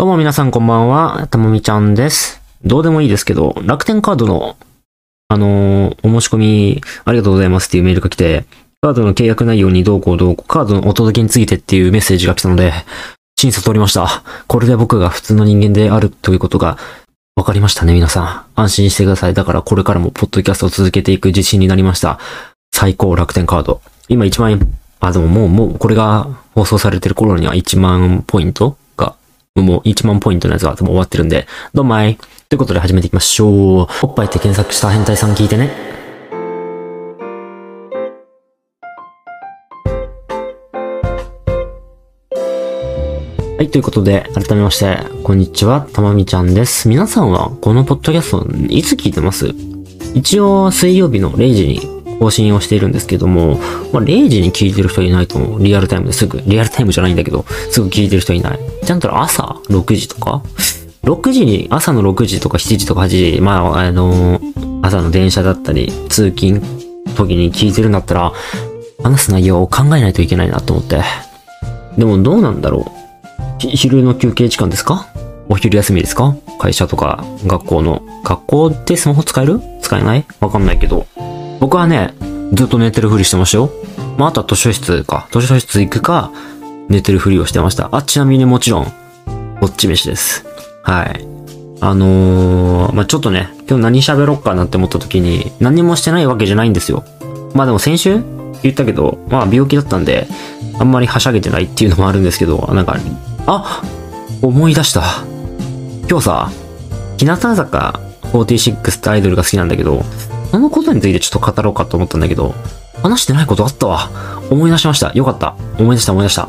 どうも皆さんこんばんは、たもみちゃんです。どうでもいいですけど、楽天カードの、あのーお申し込みありがとうございますっていうメールが来て、カードの契約内容にどうこうどうこう、カードのお届けについてっていうメッセージが来たので、審査通りました。これで僕が普通の人間であるということが分かりましたね、皆さん。安心してください。だからこれからもポッドキャストを続けていく自信になりました。最高楽天カード。今1万円、あ、でももう、もう、これが放送されてる頃には1万ポイント、もう1万ポイントのやつがもう終わってるんで、どうもい。ということで始めていきましょう。おっぱいって検索した変態さん聞いてね。はい、ということで、改めまして、こんにちは、たまみちゃんです。皆さんは、このポッドキャスト、いつ聞いてます？一応、水曜日の0時に更新をしているんですけども、まあ、0時に聞いてる人いないと思う。リアルタイムですぐ。リアルタイムじゃないんだけど、すぐ聞いてる人いない。ちゃんと朝6時とか ?6 時に、朝の6時とか7時とか8時、まあ、あの朝の電車だったり、通勤時に聞いてるんだったら、話す内容を考えないといけないなと思って。でもどうなんだろう？昼の休憩時間ですか？お昼休みですか？会社とか学校の。学校ってスマホ使える？使えない？わかんないけど。僕はね、ずっと寝てるふりしてましたよ。まあ、あとは図書室か。図書室行くか、寝てるふりをしてました。あ、ちなみにもちろん、こっち飯です。はい。あのー、まあ、ちょっとね、今日何喋ろっかなって思った時に、何もしてないわけじゃないんですよ。まあでも先週言ったけど、まあ病気だったんで、あんまりはしゃげてないっていうのもあるんですけど、なんか、あ思い出した。今日さ、日向坂46ってアイドルが好きなんだけど、そのことについてちょっと語ろうかと思ったんだけど、話してないことあったわ。思い出しました。よかった。思い出した思い出した。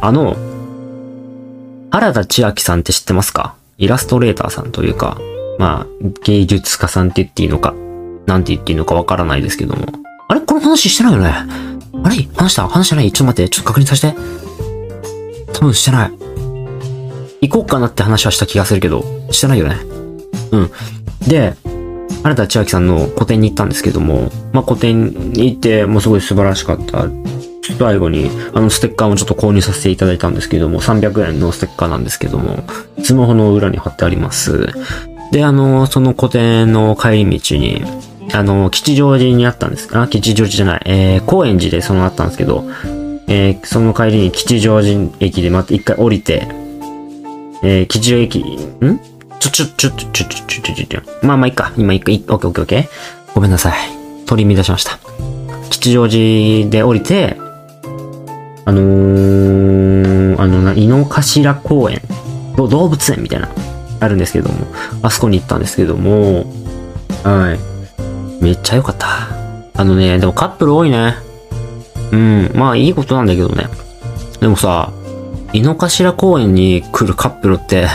あの、原田千秋さんって知ってますか？イラストレーターさんというか、まあ、芸術家さんって言っていいのか、なんて言っていいのかわからないですけども。あれ？この話してないよね？あれ？話した？話してない？ちょっと待って、ちょっと確認させて。多分してない。行こうかなって話はした気がするけど、してないよね。うん。で、原田千秋さんの個展に行ったんですけども、まあ、個展に行って、もうすごい素晴らしかった。最後に、あのステッカーもちょっと購入させていただいたんですけども、300円のステッカーなんですけども、スマホの裏に貼ってあります。で、あの、その個展の帰り道に、あの、吉祥寺にあったんです。あ、吉祥寺じゃない、えー、高円寺でそのあったんですけど、えー、その帰りに吉祥寺駅でまた一回降りて、えー、吉祥駅、ん？ちょ、ちょ、ちょ、ちょ、ちょ、ちょ、ちょ、ちょ、ちょ、まあまあいいか、今いいか、オッケーオッケーオッケー。ごめんなさい。取り乱しました。吉祥寺で降りて、あのー、あのな、井の頭公園、動物園みたいな、あるんですけども、あそこに行ったんですけども、はい。めっちゃ良かった。あのね、でもカップル多いね。うん、まあいいことなんだけどね。でもさ、井の頭公園に来るカップルって、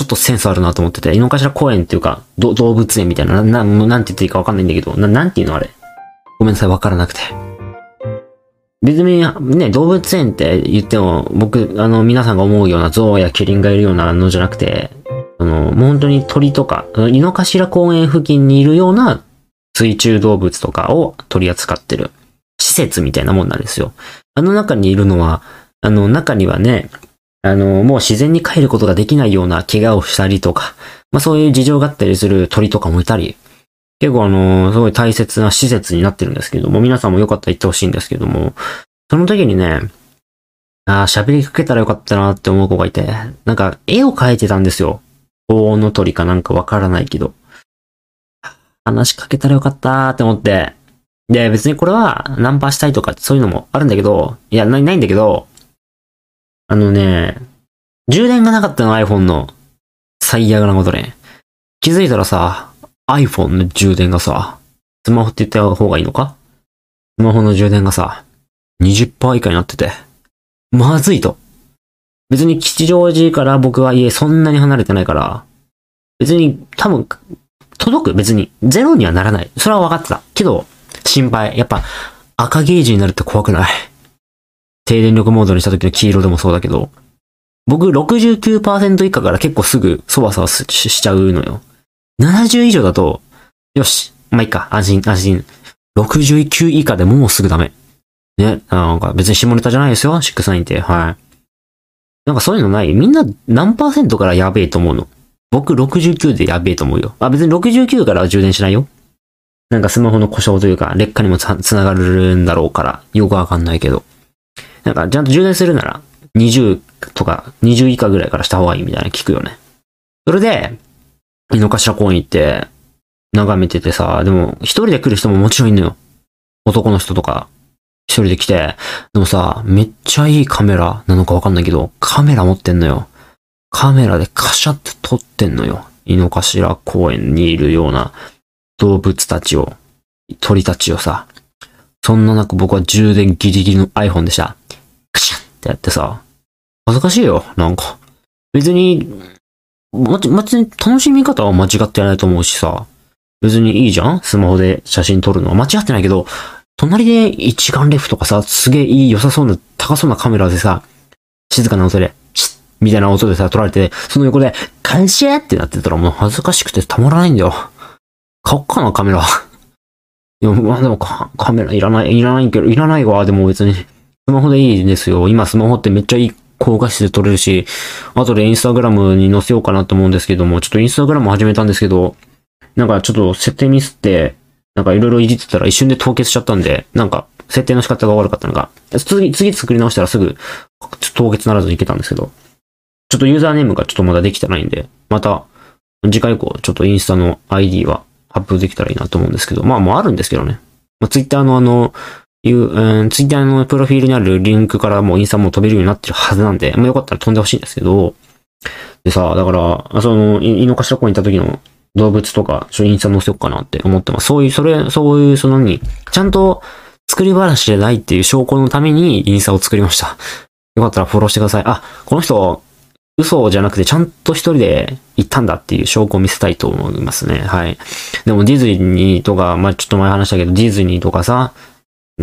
ちょっとセンスあるなと思ってて、井の頭公園っていうか、動物園みたいな、な、ななんて言っていいかわかんないんだけど、な、なんていうのあれ？ごめんなさい、わからなくて。別に、ね、動物園って言っても、僕、あの、皆さんが思うような象やキリンがいるようなのじゃなくて、あの、もう本当に鳥とか、井の頭公園付近にいるような水中動物とかを取り扱ってる施設みたいなもんなんですよ。あの中にいるのは、あの中にはね、あの、もう自然に帰ることができないような怪我をしたりとか、まあそういう事情があったりする鳥とかもいたり、結構あの、すごい大切な施設になってるんですけども、皆さんもよかったら行ってほしいんですけども、その時にね、ああ、喋りかけたらよかったなって思う子がいて、なんか絵を描いてたんですよ。大の鳥かなんかわからないけど。話しかけたらよかったーって思って。で、別にこれはナンパしたいとかそういうのもあるんだけど、いや、ない、ないんだけど、あのね、充電がなかったの iPhone の。最悪なことね。気づいたらさ、iPhone の充電がさ、スマホって言った方がいいのか？スマホの充電がさ、20%以下になってて。まずいと。別に吉祥寺から僕は家そんなに離れてないから、別に多分、届く？別に。ゼロにはならない。それは分かってた。けど、心配。やっぱ、赤ゲージになるって怖くない？低電力モードにした時の黄色でもそうだけど、僕69%以下から結構すぐそわそわしちゃうのよ。70以上だと、よし、まあいいか、安心、安心。69以下でもうすぐダメ。ね、なんか別に下ネタじゃないですよ、69って。はい。なんかそういうのない？みんな何パーセントからやべえと思うの？僕69でやべえと思うよ。あ、別に69から充電しないよ。なんかスマホの故障というか、劣化にもつながるんだろうから、よくわかんないけど。なんか、ちゃんと充電するなら、20とか、20以下ぐらいからした方がいいみたいな聞くよね。それで、井の頭公園行って、眺めててさ、でも、一人で来る人ももちろんいんのよ。男の人とか、一人で来て、でもさ、めっちゃいいカメラなのかわかんないけど、カメラ持ってんのよ。カメラでカシャって撮ってんのよ。井の頭公園にいるような動物たちを、鳥たちをさ。そんな中僕は充電ギリギリの iPhone でした。ってやってさ、恥ずかしいよ、なんか。別に、ま、別に楽しみ方は間違ってないと思うしさ。別にいいじゃん？スマホで写真撮るのは。間違ってないけど、隣で一眼レフとかさ、すげえいい良さそうな高そうなカメラでさ、静かな音で、チッみたいな音でさ、撮られて、その横で、返しってなってたらもう恥ずかしくてたまらないんだよ。買おっかな、カメラ。いや、まあでもカメラいらない、いらないけど、いらないわ、でも別に。スマホでいいですよ。今スマホってめっちゃいい高画質で撮れるし、後でインスタグラムに載せようかなと思うんですけども、ちょっとインスタグラム始めたんですけど、なんかちょっと設定ミスって、なんかいろいろいじってたら一瞬で凍結しちゃったんで、なんか設定の仕方が悪かったのが、次、次作り直したらすぐ凍結ならずにいけたんですけど、ちょっとユーザーネームがちょっとまだできてないんで、また次回以降ちょっとインスタの ID は発表できたらいいなと思うんですけど、まあもうあるんですけどね。まあ、ツイッターのあの、いう、うん、ツイッターのプロフィールにあるリンクからもうインスタも飛べるようになってるはずなんで、まあよかったら飛んでほしいんですけど、でさ、だから、その、井の頭公園行った時の動物とか、ちょ、インスタ載せようかなって思ってます。そういう、それ、そういう、そのに、ちゃんと作り話じゃないっていう証拠のためにインスタを作りました。よかったらフォローしてください。あ、この人、嘘じゃなくてちゃんと一人で行ったんだっていう証拠を見せたいと思いますね。はい。でもディズニーとか、まあ、ちょっと前話したけど、ディズニーとかさ、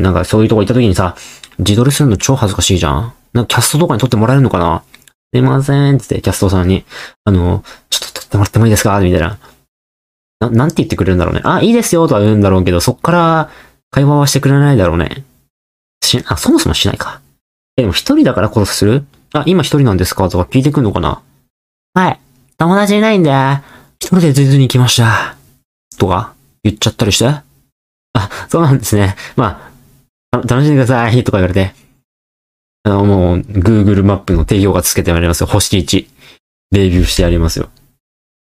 なんかそういうとこ行った時にさ、自撮りするの超恥ずかしいじゃん？なんかキャストとかに撮ってもらえるのかな？すいませんってってキャストさんに、あの、ちょっと撮ってもらってもいいですか？みたいな。な、なんて言ってくれるんだろうね。あ、いいですよとは言うんだろうけど、そっから会話はしてくれないだろうね。し、あ、そもそもしないか。え、でも一人だから殺する？あ、今一人なんですか？とか聞いてくんのかな？はい。友達いないんで、一人でディズニー来ました。とか言っちゃったりしてあ、そうなんですね。まあ、楽しんでくださいとか言われて。あの、もう、Google マップの定評がつけてやりますよ。星1。レビューしてやりますよ。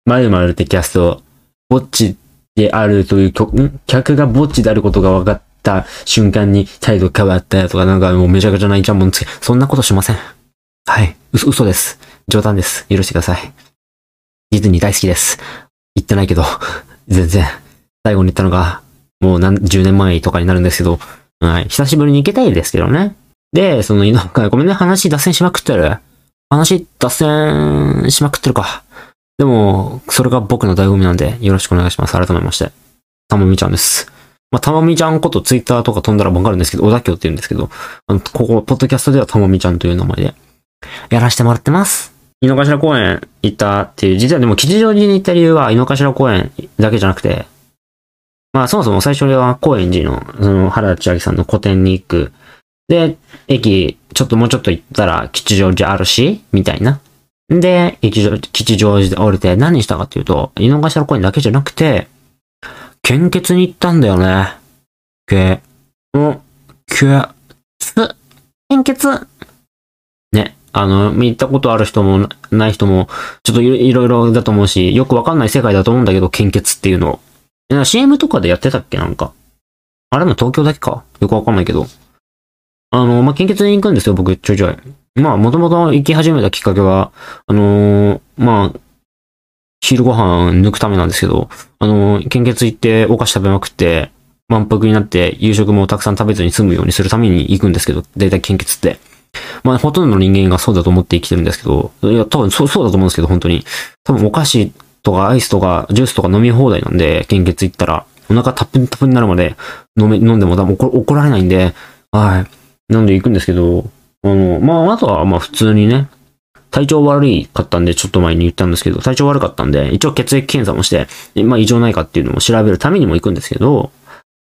〇〇ってキャスト、ぼっちであるという曲、客がぼっちであることが分かった瞬間に態度変わったとかなんかもうめちゃくちゃ泣いちゃうもんつけ、そんなことしません。はい。嘘、嘘です。冗談です。許してください。ディズニー大好きです。言ってないけど、全然。最後に言ったのが、もう何、10年前とかになるんですけど、はい。久しぶりに行けたいですけどね。で、その、なんか、ごめんね、話脱線しまくってる。話脱線しまくってるか。でも、それが僕の醍醐味なんで、よろしくお願いします。改めまして。たまみちゃんです。まあ、たまみちゃんことツイッターとか飛んだらわかるんですけど、小田京って言うんですけど、あの、ここ、ポッドキャストではたまみちゃんという名前で、やらせてもらってます。井の頭公園行ったっていう、実はでも吉祥寺に行った理由は井の頭公園だけじゃなくて、まあそもそも最初は高円寺の、その原田千明さんの個展に行く。で、駅、ちょっともうちょっと行ったら吉祥寺あるし、みたいな。で、吉祥寺で降りて何したかっていうと、井の頭公園だけじゃなくて、献血に行ったんだよね。け、ん、け、つ、献血。ね。あの、見たことある人もない人も、ちょっといろいろだと思うし、よくわかんない世界だと思うんだけど、献血っていうの。CM とかでやってたっけなんか。あれも東京だけかよくわかんないけど。あの、まあ、献血に行くんですよ、僕、ちょいちょい。まあ、もともと行き始めたきっかけは、あのー、まあ、昼ご飯抜くためなんですけど、あのー、献血行ってお菓子食べまくって、満腹になって夕食もたくさん食べずに済むようにするために行くんですけど、だいたい献血って。まあ、ほとんどの人間がそうだと思って生きてるんですけど、いや、多分そう、そうだと思うんですけど、本当に。多分お菓子とかアイスとかジュースとか飲み放題なんで、献血行ったら、お腹タップンタップになるまで飲め、飲んでも多分怒怒られないんで、はい。なんで行くんですけど、あの、まあ、あとは、ま、普通にね、体調悪いかったんで、ちょっと前に言ったんですけど、体調悪かったんで、一応血液検査もして、まあ、異常ないかっていうのも調べるためにも行くんですけど、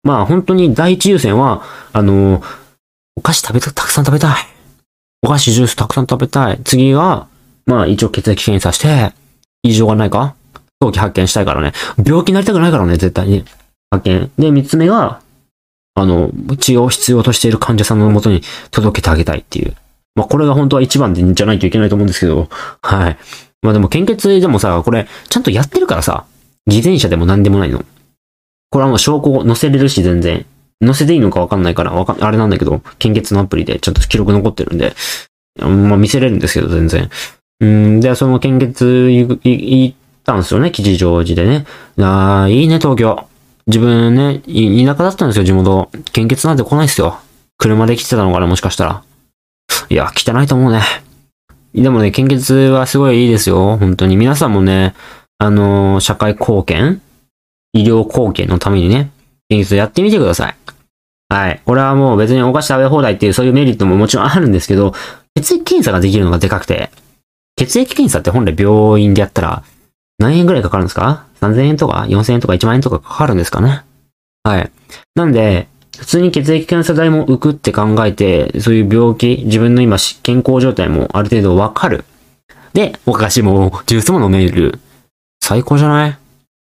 まあ、本当に第一優先は、あの、お菓子食べた、たくさん食べたい。お菓子ジュースたくさん食べたい。次は、まあ一応血液検査して、異常がないか早期発見したいからね。病気になりたくないからね、絶対に。発見。で、三つ目が、あの、治療を必要としている患者さんのもとに届けてあげたいっていう。まあこれが本当は一番じゃないといけないと思うんですけど、はい。まあでも献血でもさ、これ、ちゃんとやってるからさ、偽善者でも何でもないの。これはもう証拠を載せれるし、全然。載せていいのかわかんないから、わかあれなんだけど、献血のアプリでちゃんと記録残ってるんで、まあ見せれるんですけど、全然。うん、で、その献血行ったんですよね、吉祥寺でね。ああ、いいね、東京。自分ね、田舎だったんですよ、地元。献血なんて来ないっすよ。車で来てたのかな、もしかしたら。いや、汚いと思うね。でもね、献血はすごいいいですよ。本当に。皆さんもね、あのー、社会貢献医療貢献のためにね、献血やってみてください。はい。これはもう別にお菓子食べ放題っていうそういうメリットももちろんあるんですけど、血液検査ができるのがでかくて、血液検査って本来病院でやったら何円ぐらいかかるんですか ?3000 円とか4000円とか1万円とかかかるんですかね？はい。なんで、普通に血液検査代も浮くって考えて、そういう病気、自分の今健康状態もある程度わかる。で、お菓子もジュースも飲める。最高じゃない？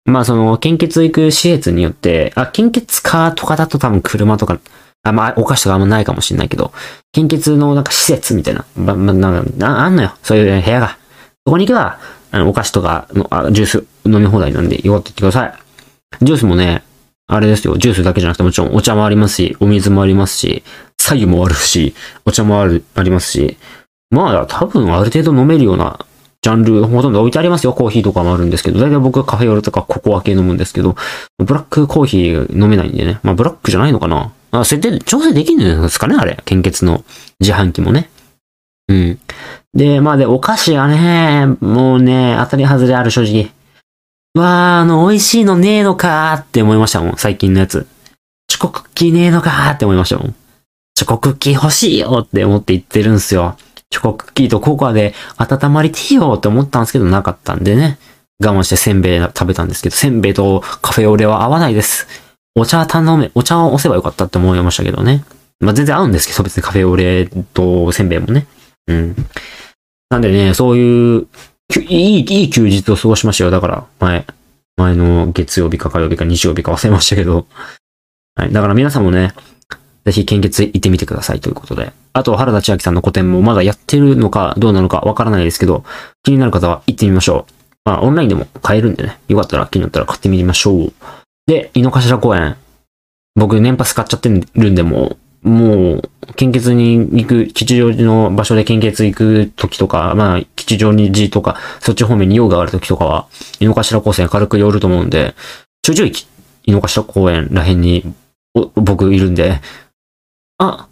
まあその、献血行く施設によって、あ、献血カーとかだと多分車とか、あ、まあ、お菓子とかあんまないかもしれないけど、献血のなんか施設みたいな、ま、ま、な、あんのよ。そういう部屋が。そこに行けば、あの、お菓子とかの、あ、ジュース飲み放題なんで、よかって言ってください。ジュースもね、あれですよ、ジュースだけじゃなくてもちろんお茶もありますし、お水もありますし、左右もあるし、お茶もある、ありますし、まあ、多分ある程度飲めるようなジャンルほとんど置いてありますよ。コーヒーとかもあるんですけど、だいたい僕はカフェオレとかココア系飲むんですけど、ブラックコーヒー飲めないんでね。まあ、ブラックじゃないのかなあ、設定、調整できるんですかねあれ。献血の自販機もね。うん。で、まあで、お菓子はね、もうね、当たり外れある正直。わー、あの、美味しいのねえのかーって思いましたもん、最近のやつ。チョコクッキーねえのかーって思いましたもん。チョコクッキー欲しいよって思って言ってるんすよ。チョコクッキーとココアで温まりてよって思ったんですけどなかったんでね。我慢してせんべい食べたんですけど、せんべいとカフェオレは合わないです。お茶頼め、お茶を押せばよかったって思いましたけどね。まあ、全然合うんですけど、別にカフェオレとせんべいもね。うん。なんでね、そういう、いい、いい休日を過ごしましたよ。だから、前、前の月曜日か火曜日か日曜日か忘れましたけど。はい。だから皆さんもね、ぜひ献血行ってみてくださいということで。あと、原田千秋さんの個展もまだやってるのかどうなのかわからないですけど、気になる方は行ってみましょう。まあ、オンラインでも買えるんでね。よかったら気になったら買ってみましょう。で、井の頭公園。僕、年パス買っちゃってるんで、もう、もう、献血に行く、吉祥寺の場所で献血行く時とか、まあ、吉祥寺とか、そっち方面に用がある時とかは、井の頭公園軽く寄ると思うんで、ちょいちょい井の頭公園らへんに、僕いるんで、あ、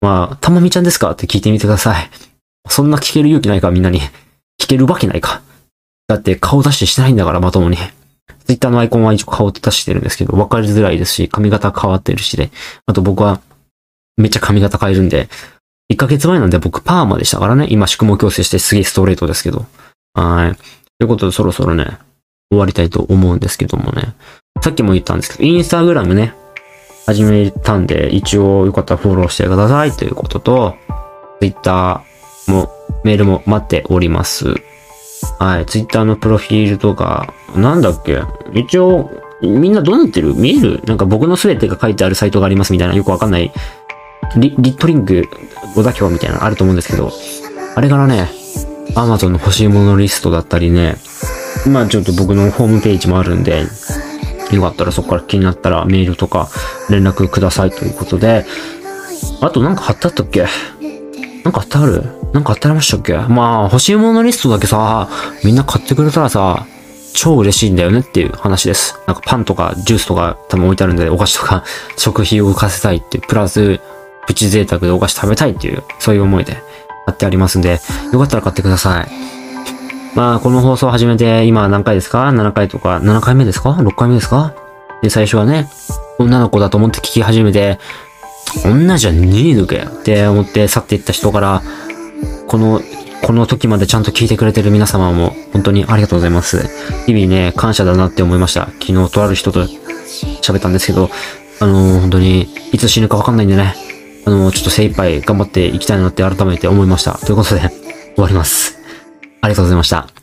まあ、たまみちゃんですか？って聞いてみてください。そんな聞ける勇気ないか、みんなに。聞けるわけないか？だって顔出してしないんだから、まともに。ツイッターのアイコンは一応顔出してるんですけど、わかりづらいですし、髪型変わってるしで。あと僕は、めっちゃ髪型変えるんで、1ヶ月前なんで僕パーマでしたからね。今、宿毛矯正してすげえストレートですけど。はい。ということで、そろそろね、終わりたいと思うんですけどもね。さっきも言ったんですけど、インスタグラムね、始めたんで、一応よかったらフォローしてくださいということと、Twitter も、メールも待っております。はい、Twitter のプロフィールとか、なんだっけ？一応、みんなどうなってる？見える？なんか僕の全てが書いてあるサイトがありますみたいな、よくわかんない、リリットリンク、小田表みたいなのあると思うんですけど、あれからね、Amazon の欲しいものリストだったりね、まあちょっと僕のホームページもあるんで、よかったらそこから気になったらメールとか連絡くださいということで、あとなんか貼ってあったっけ？なんか貼ってある？なんか貼ってありましたっけ？まあ、欲しいものリストだけさ、みんな買ってくれたらさ、超嬉しいんだよねっていう話です。なんかパンとかジュースとか多分置いてあるんで、お菓子とか食費を浮かせたいって、プラス、プチ贅沢でお菓子食べたいっていう、そういう思いで貼ってありますんで、よかったら買ってください。まあ、この放送始めて今何回ですか ?7 回とか、7回目ですか ?6 回目ですか？で、最初はね、女の子だと思って聞き始めて、女じゃねえのかよって思って去っていった人から、この、この時までちゃんと聞いてくれてる皆様も本当にありがとうございます。日々ね、感謝だなって思いました。昨日とある人と喋ったんですけど、あのー、本当にいつ死ぬかわかんないんでね、あの、ちょっと精一杯頑張っていきたいなって改めて思いました。ということで、終わります。ありがとうございました。